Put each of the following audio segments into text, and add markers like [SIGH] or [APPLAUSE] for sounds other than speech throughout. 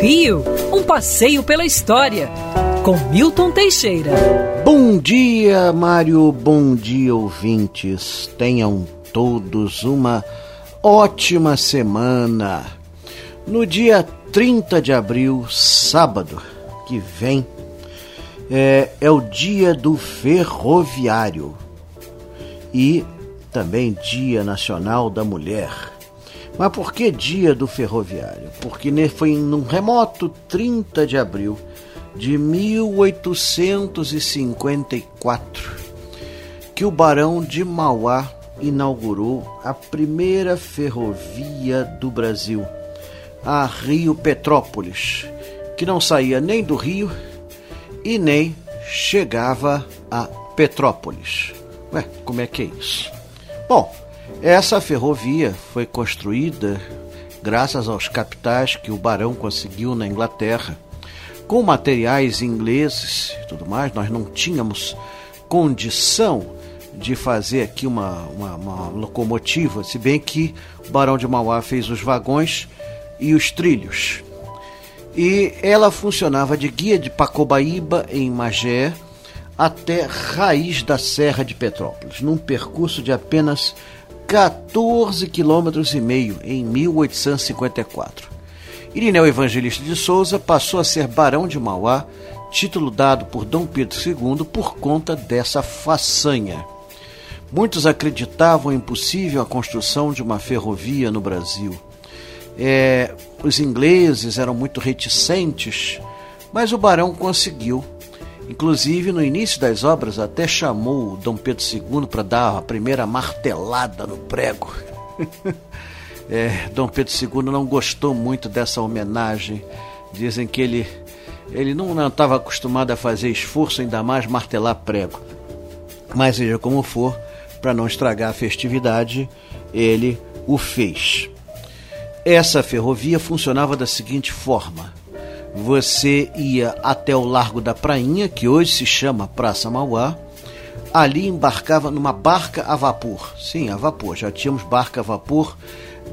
Rio, um passeio pela história, com Milton Teixeira. Bom dia, Mário, bom dia, ouvintes. Tenham todos uma ótima semana. No dia 30 de abril, sábado que vem, é, é o dia do ferroviário e também Dia Nacional da Mulher. Mas por que dia do ferroviário? Porque foi num remoto 30 de abril de 1854 que o Barão de Mauá inaugurou a primeira ferrovia do Brasil, a Rio Petrópolis, que não saía nem do Rio e nem chegava a Petrópolis. Ué, como é que é isso? Bom, essa ferrovia foi construída graças aos capitais que o barão conseguiu na Inglaterra. Com materiais ingleses e tudo mais, nós não tínhamos condição de fazer aqui uma, uma, uma locomotiva, se bem que o Barão de Mauá fez os vagões e os trilhos. E ela funcionava de guia de Pacobaíba, em Magé, até Raiz da Serra de Petrópolis, num percurso de apenas 14 quilômetros e meio em 1854. Irineu Evangelista de Souza passou a ser barão de Mauá, título dado por Dom Pedro II por conta dessa façanha. Muitos acreditavam impossível a construção de uma ferrovia no Brasil. É, os ingleses eram muito reticentes, mas o barão conseguiu Inclusive, no início das obras, até chamou Dom Pedro II para dar a primeira martelada no prego. [LAUGHS] é, Dom Pedro II não gostou muito dessa homenagem. Dizem que ele, ele não estava acostumado a fazer esforço, ainda mais martelar prego. Mas seja como for, para não estragar a festividade, ele o fez. Essa ferrovia funcionava da seguinte forma: você ia até o Largo da Prainha, que hoje se chama Praça Mauá. Ali embarcava numa barca a vapor. Sim, a vapor. Já tínhamos barca a vapor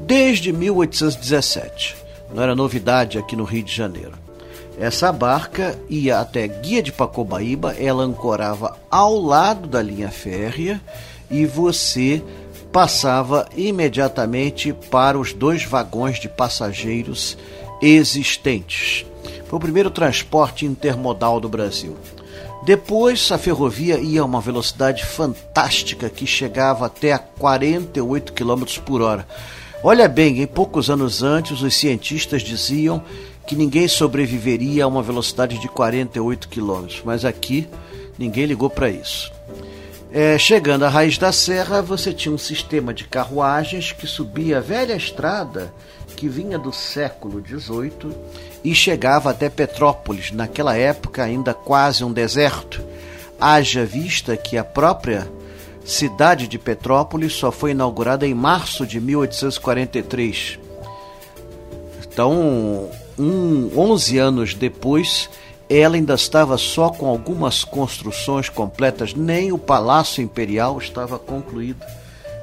desde 1817. Não era novidade aqui no Rio de Janeiro. Essa barca ia até Guia de Pacobaíba, ela ancorava ao lado da linha férrea e você passava imediatamente para os dois vagões de passageiros existentes. Foi o primeiro transporte intermodal do Brasil. Depois, a ferrovia ia a uma velocidade fantástica que chegava até a 48 km por hora. Olha bem, em poucos anos antes, os cientistas diziam que ninguém sobreviveria a uma velocidade de 48 km, mas aqui ninguém ligou para isso. É, chegando à raiz da serra, você tinha um sistema de carruagens que subia a velha estrada que vinha do século XVIII e chegava até Petrópolis, naquela época ainda quase um deserto. Haja vista que a própria cidade de Petrópolis só foi inaugurada em março de 1843. Então, um, 11 anos depois, ela ainda estava só com algumas construções completas, nem o Palácio Imperial estava concluído.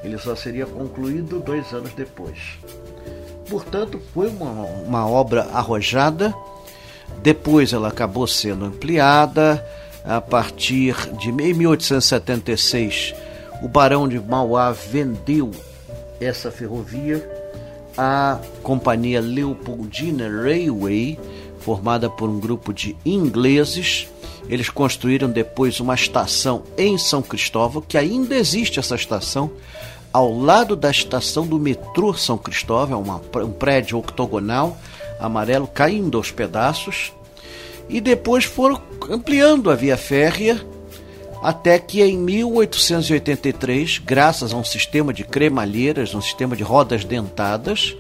Ele só seria concluído dois anos depois. Portanto, foi uma, uma obra arrojada. Depois ela acabou sendo ampliada. A partir de 1876, o Barão de Mauá vendeu essa ferrovia à companhia Leopoldina Railway, formada por um grupo de ingleses. Eles construíram depois uma estação em São Cristóvão, que ainda existe essa estação, ao lado da estação do metrô São Cristóvão, uma, um prédio octogonal amarelo caindo aos pedaços, e depois foram ampliando a via férrea até que em 1883, graças a um sistema de cremalheiras, um sistema de rodas dentadas,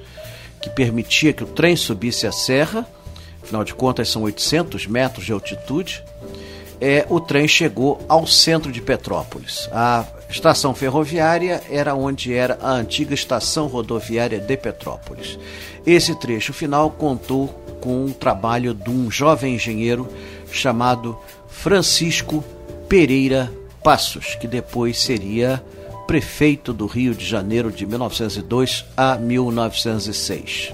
que permitia que o trem subisse a serra, afinal de contas são 800 metros de altitude, é, o trem chegou ao centro de Petrópolis. A estação ferroviária era onde era a antiga estação rodoviária de Petrópolis. Esse trecho final contou com o trabalho de um jovem engenheiro chamado Francisco Pereira Passos, que depois seria prefeito do Rio de Janeiro de 1902 a 1906.